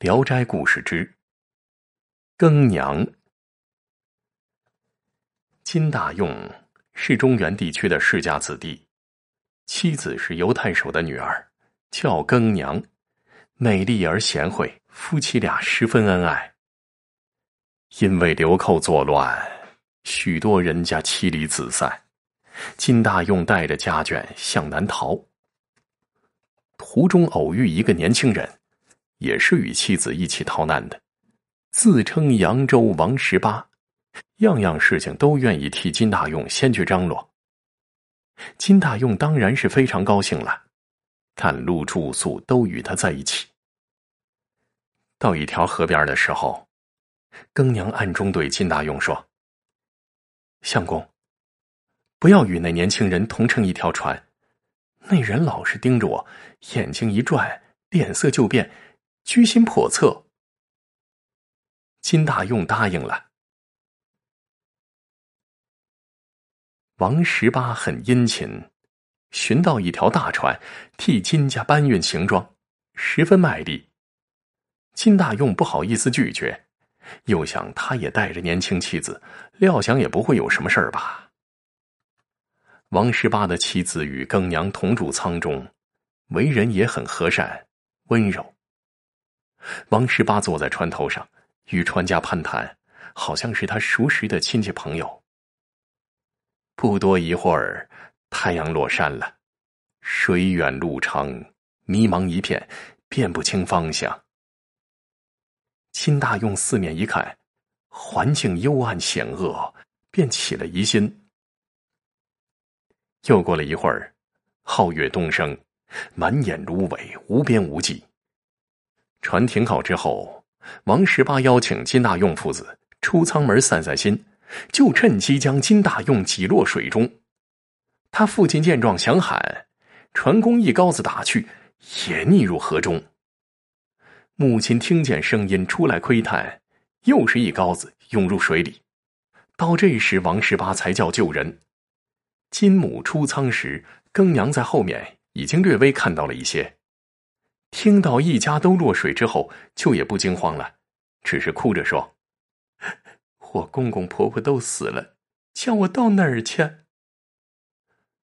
聊斋故事之更娘。金大用是中原地区的世家子弟，妻子是犹太守的女儿，叫更娘，美丽而贤惠，夫妻俩十分恩爱。因为流寇作乱，许多人家妻离子散，金大用带着家眷向南逃，途中偶遇一个年轻人。也是与妻子一起逃难的，自称扬州王十八，样样事情都愿意替金大用先去张罗。金大用当然是非常高兴了，探路住宿都与他在一起。到一条河边的时候，更娘暗中对金大用说：“相公，不要与那年轻人同乘一条船，那人老是盯着我，眼睛一转，脸色就变。”居心叵测，金大用答应了。王十八很殷勤，寻到一条大船，替金家搬运行装，十分卖力。金大用不好意思拒绝，又想他也带着年轻妻子，料想也不会有什么事儿吧。王十八的妻子与更娘同住舱中，为人也很和善温柔。王十八坐在船头上，与船家攀谈，好像是他熟识的亲戚朋友。不多一会儿，太阳落山了，水远路长，迷茫一片，辨不清方向。金大用四面一看，环境幽暗险恶，便起了疑心。又过了一会儿，皓月东升，满眼芦苇，无边无际。船停靠之后，王十八邀请金大用父子出舱门散散心，就趁机将金大用挤落水中。他父亲见状想喊，船工一篙子打去，也溺入河中。母亲听见声音出来窥探，又是一篙子涌入水里。到这时，王十八才叫救人。金母出舱时，更娘在后面已经略微看到了一些。听到一家都落水之后，就也不惊慌了，只是哭着说：“我公公婆婆都死了，叫我到哪儿去？”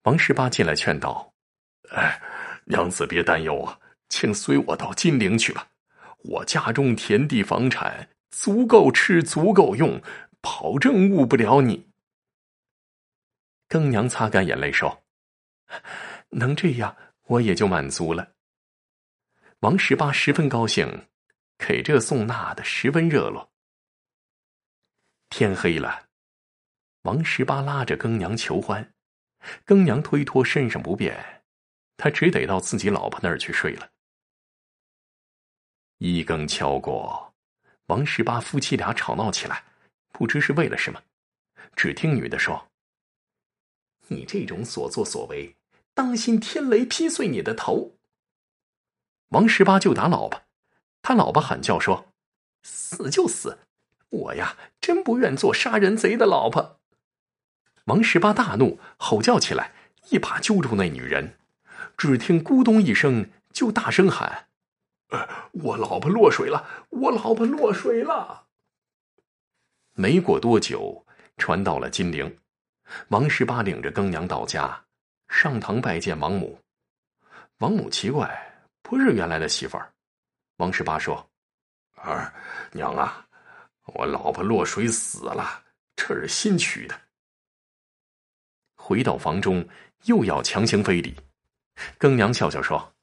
王十八进来劝道：“哎，娘子别担忧啊，请随我到金陵去吧。我家中田地房产足够吃，足够用，保证误不了你。”更娘擦干眼泪说：“能这样，我也就满足了。”王十八十分高兴，给这送那的十分热络。天黑了，王十八拉着更娘求欢，更娘推脱身上不便，他只得到自己老婆那儿去睡了。一更敲过，王十八夫妻俩吵闹起来，不知是为了什么。只听女的说：“你这种所作所为，当心天雷劈碎你的头。”王十八就打老婆，他老婆喊叫说：“死就死，我呀真不愿做杀人贼的老婆。”王十八大怒，吼叫起来，一把揪住那女人，只听咕咚一声，就大声喊：“我老婆落水了！我老婆落水了！”没过多久，传到了金陵，王十八领着更娘到家，上堂拜见王母。王母奇怪。不是原来的媳妇儿，王十八说：“儿娘啊，我老婆落水死了，这是新娶的。”回到房中，又要强行非礼。更娘笑笑说：“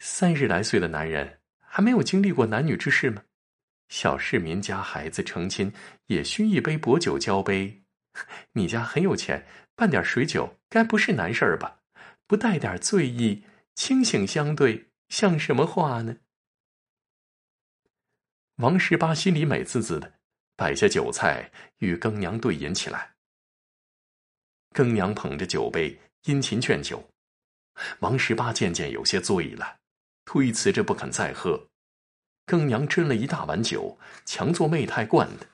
三十来岁的男人还没有经历过男女之事吗？小市民家孩子成亲也需一杯薄酒交杯。你家很有钱，办点水酒该不是难事儿吧？不带点醉意？”清醒相对，像什么话呢？王十八心里美滋滋的，摆下酒菜与更娘对饮起来。更娘捧着酒杯殷勤劝酒，王十八渐渐有些醉了，推辞着不肯再喝。更娘斟了一大碗酒，强作媚态灌的。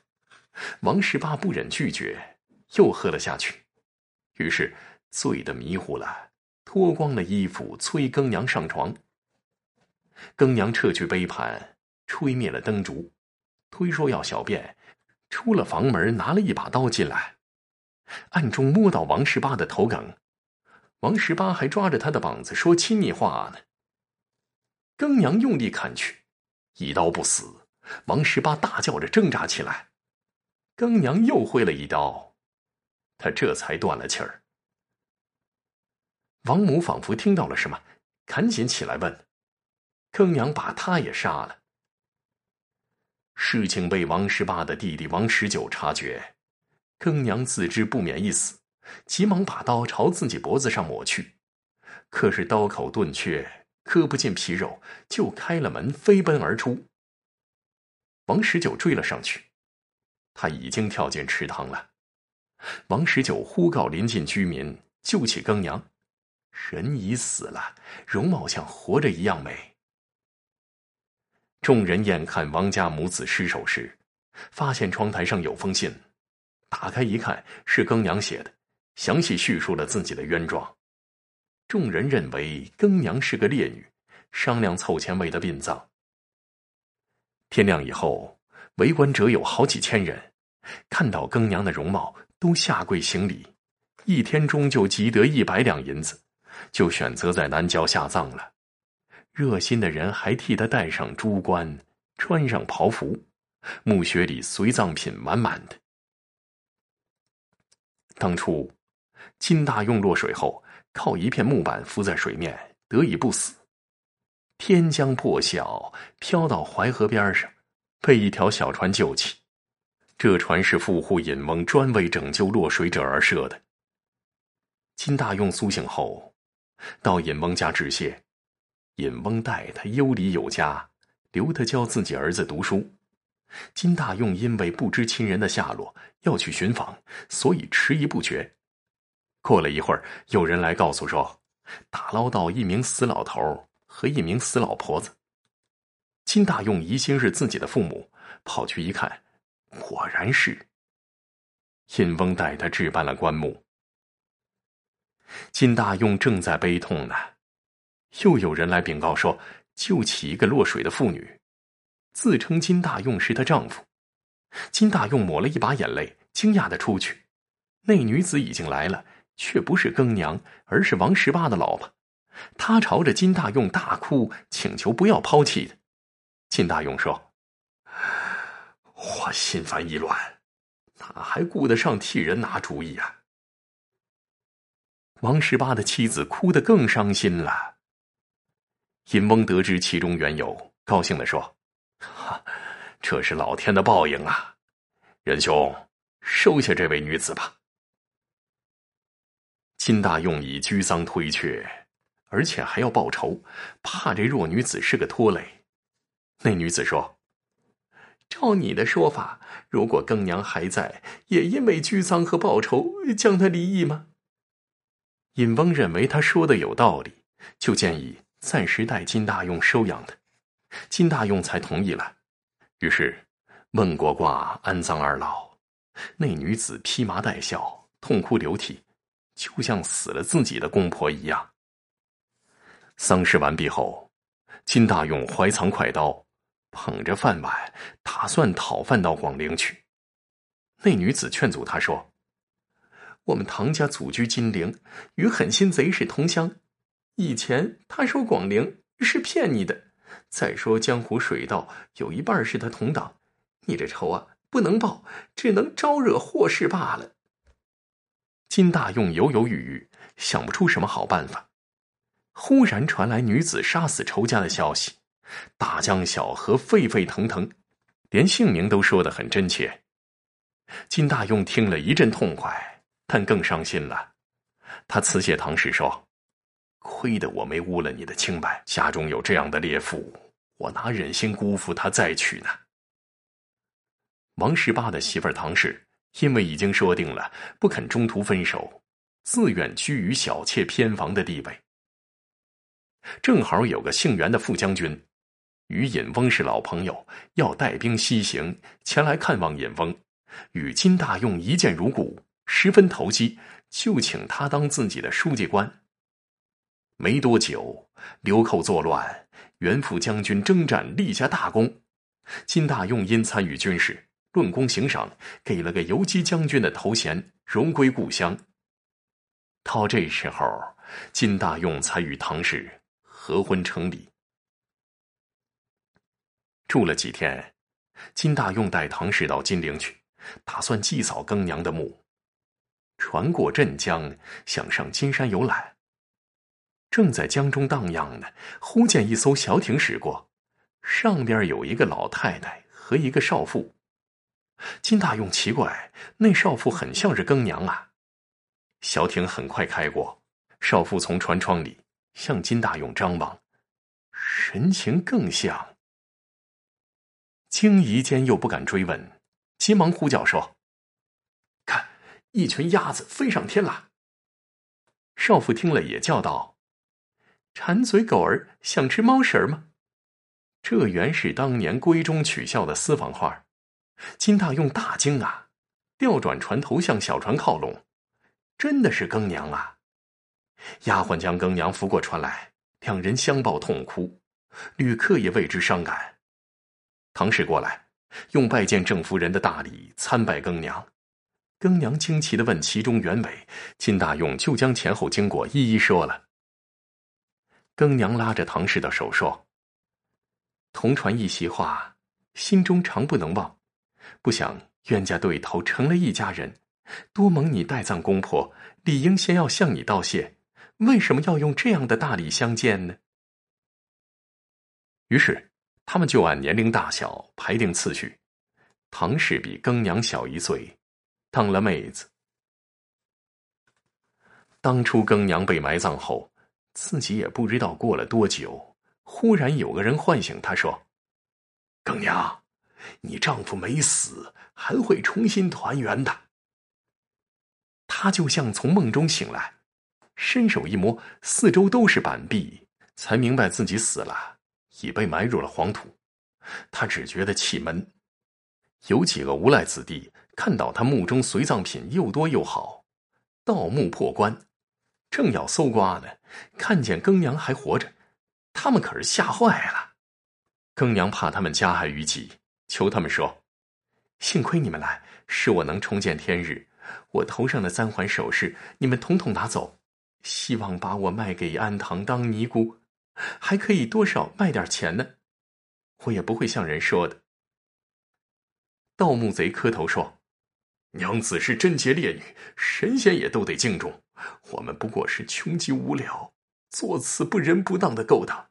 王十八不忍拒绝，又喝了下去，于是醉得迷糊了。脱光了衣服，催更娘上床。更娘撤去杯盘，吹灭了灯烛，推说要小便，出了房门，拿了一把刀进来，暗中摸到王十八的头梗，王十八还抓着他的膀子说亲昵话呢。更娘用力砍去，一刀不死，王十八大叫着挣扎起来，更娘又挥了一刀，他这才断了气儿。王母仿佛听到了什么，赶紧起来问：“更娘把他也杀了？”事情被王十八的弟弟王十九察觉，更娘自知不免一死，急忙把刀朝自己脖子上抹去，可是刀口钝缺，割不进皮肉，就开了门飞奔而出。王十九追了上去，他已经跳进池塘了。王十九呼告邻近居民救起更娘。人已死了，容貌像活着一样美。众人眼看王家母子尸首时，发现窗台上有封信，打开一看，是更娘写的，详细叙述了自己的冤状。众人认为更娘是个烈女，商量凑钱为她殡葬。天亮以后，围观者有好几千人，看到更娘的容貌，都下跪行礼，一天中就集得一百两银子。就选择在南郊下葬了，热心的人还替他戴上珠冠，穿上袍服，墓穴里随葬品满满的。当初金大用落水后，靠一片木板浮在水面，得以不死。天将破晓，飘到淮河边上，被一条小船救起。这船是富户尹翁专为拯救落水者而设的。金大用苏醒后。到尹翁家致谢，尹翁待他优礼有加，留他教自己儿子读书。金大用因为不知亲人的下落，要去寻访，所以迟疑不决。过了一会儿，有人来告诉说，打捞到一名死老头和一名死老婆子。金大用疑心是自己的父母，跑去一看，果然是。尹翁带他置办了棺木。金大用正在悲痛呢，又有人来禀告说救起一个落水的妇女，自称金大用是她丈夫。金大用抹了一把眼泪，惊讶的出去，那女子已经来了，却不是更娘，而是王十八的老婆。她朝着金大用大哭，请求不要抛弃他。金大用说：“我心烦意乱，哪还顾得上替人拿主意啊？”王十八的妻子哭得更伤心了。尹翁得知其中缘由，高兴的说：“哈，这是老天的报应啊！仁兄，收下这位女子吧。”金大用以居丧推却，而且还要报仇，怕这弱女子是个拖累。那女子说：“照你的说法，如果更娘还在，也因为居丧和报仇将她离异吗？”尹翁认为他说的有道理，就建议暂时代金大用收养他，金大用才同意了。于是问过卦安葬二老，那女子披麻戴孝，痛哭流涕，就像死了自己的公婆一样。丧事完毕后，金大用怀藏快刀，捧着饭碗，打算讨饭到广陵去。那女子劝阻他说。我们唐家祖居金陵，与狠心贼是同乡。以前他说广陵是骗你的。再说江湖水道有一半是他同党，你这仇啊不能报，只能招惹祸事罢了。金大用犹犹豫豫，想不出什么好办法。忽然传来女子杀死仇家的消息，大江小河沸沸腾腾，连姓名都说得很真切。金大用听了一阵痛快。但更伤心了，他辞谢唐氏说：“亏得我没污了你的清白，家中有这样的烈妇，我哪忍心辜负她再娶呢？”王十八的媳妇唐氏因为已经说定了不肯中途分手，自愿居于小妾偏房的地位。正好有个姓袁的副将军，与尹翁是老朋友，要带兵西行前来看望尹翁，与金大用一见如故。十分投机，就请他当自己的书记官。没多久，流寇作乱，袁副将军征战立下大功，金大用因参与军事，论功行赏，给了个游击将军的头衔，荣归故乡。到这时候，金大用才与唐氏合婚成礼。住了几天，金大用带唐氏到金陵去，打算祭扫更娘的墓。船过镇江，想上金山游览。正在江中荡漾呢，忽见一艘小艇驶过，上边有一个老太太和一个少妇。金大用奇怪，那少妇很像是更娘啊。小艇很快开过，少妇从船窗里向金大用张望，神情更像。惊疑间又不敢追问，急忙呼叫说：“，一群鸭子飞上天了。”少妇听了也叫道：“馋嘴狗儿想吃猫食儿吗？”这原是当年闺中取笑的私房话。金大用大惊啊，调转船头向小船靠拢。真的是更娘啊！丫鬟将更娘扶过船来，两人相抱痛哭，旅客也为之伤感。唐氏过来，用拜见郑夫人的大礼参拜更娘。更娘惊奇的问其中原委，金大用就将前后经过一一说了。更娘拉着唐氏的手说：“同传一席话，心中常不能忘。不想冤家对头，成了一家人。”多蒙你代葬公婆，理应先要向你道谢，为什么要用这样的大礼相见呢？于是他们就按年龄大小排定次序，唐氏比更娘小一岁，当了妹子。当初更娘被埋葬后，自己也不知道过了多久，忽然有个人唤醒她，说：“更娘，你丈夫没死，还会重新团圆的。”他就像从梦中醒来，伸手一摸，四周都是板壁，才明白自己死了，已被埋入了黄土。他只觉得气闷。有几个无赖子弟看到他墓中随葬品又多又好，盗墓破棺，正要搜刮呢，看见更娘还活着，他们可是吓坏了。更娘怕他们加害于己，求他们说：“幸亏你们来，使我能重见天日。”我头上的三环首饰，你们统统拿走，希望把我卖给安堂当尼姑，还可以多少卖点钱呢？我也不会向人说的。盗墓贼磕头说：“娘子是贞洁烈女，神仙也都得敬重。我们不过是穷极无聊，做此不仁不当的勾当。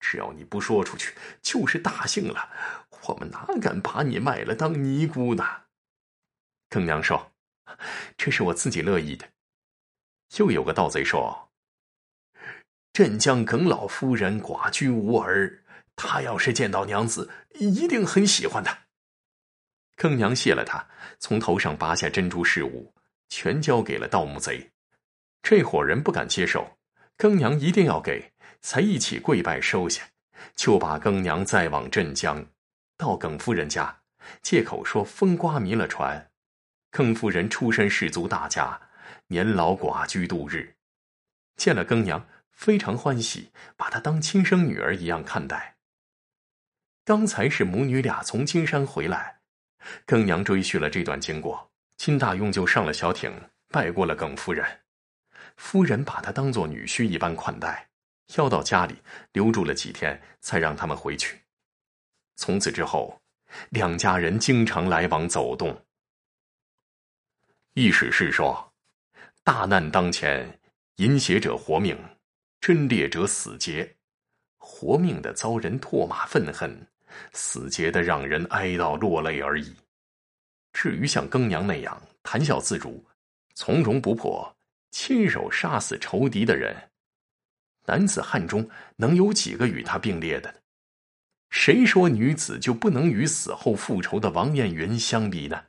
只要你不说出去，就是大幸了。我们哪敢把你卖了当尼姑呢？”更娘说。这是我自己乐意的。又有个盗贼说：“镇江耿老夫人寡居无儿，她要是见到娘子，一定很喜欢的。”更娘谢了他，从头上拔下珍珠饰物，全交给了盗墓贼。这伙人不敢接受，更娘一定要给，才一起跪拜收下，就把更娘再往镇江，到耿夫人家，借口说风刮迷了船。更夫人出身士族大家，年老寡居度日，见了更娘非常欢喜，把她当亲生女儿一样看待。刚才是母女俩从金山回来，更娘追叙了这段经过，金大用就上了小艇，拜过了耿夫人。夫人把他当做女婿一般款待，要到家里留住了几天，才让他们回去。从此之后，两家人经常来往走动。意史是说：“大难当前，淫邪者活命，贞烈者死节。活命的遭人唾骂愤恨，死结的让人哀悼落泪而已。至于像庚娘那样谈笑自如、从容不迫、亲手杀死仇敌的人，男子汉中能有几个与他并列的呢？谁说女子就不能与死后复仇的王艳云相比呢？”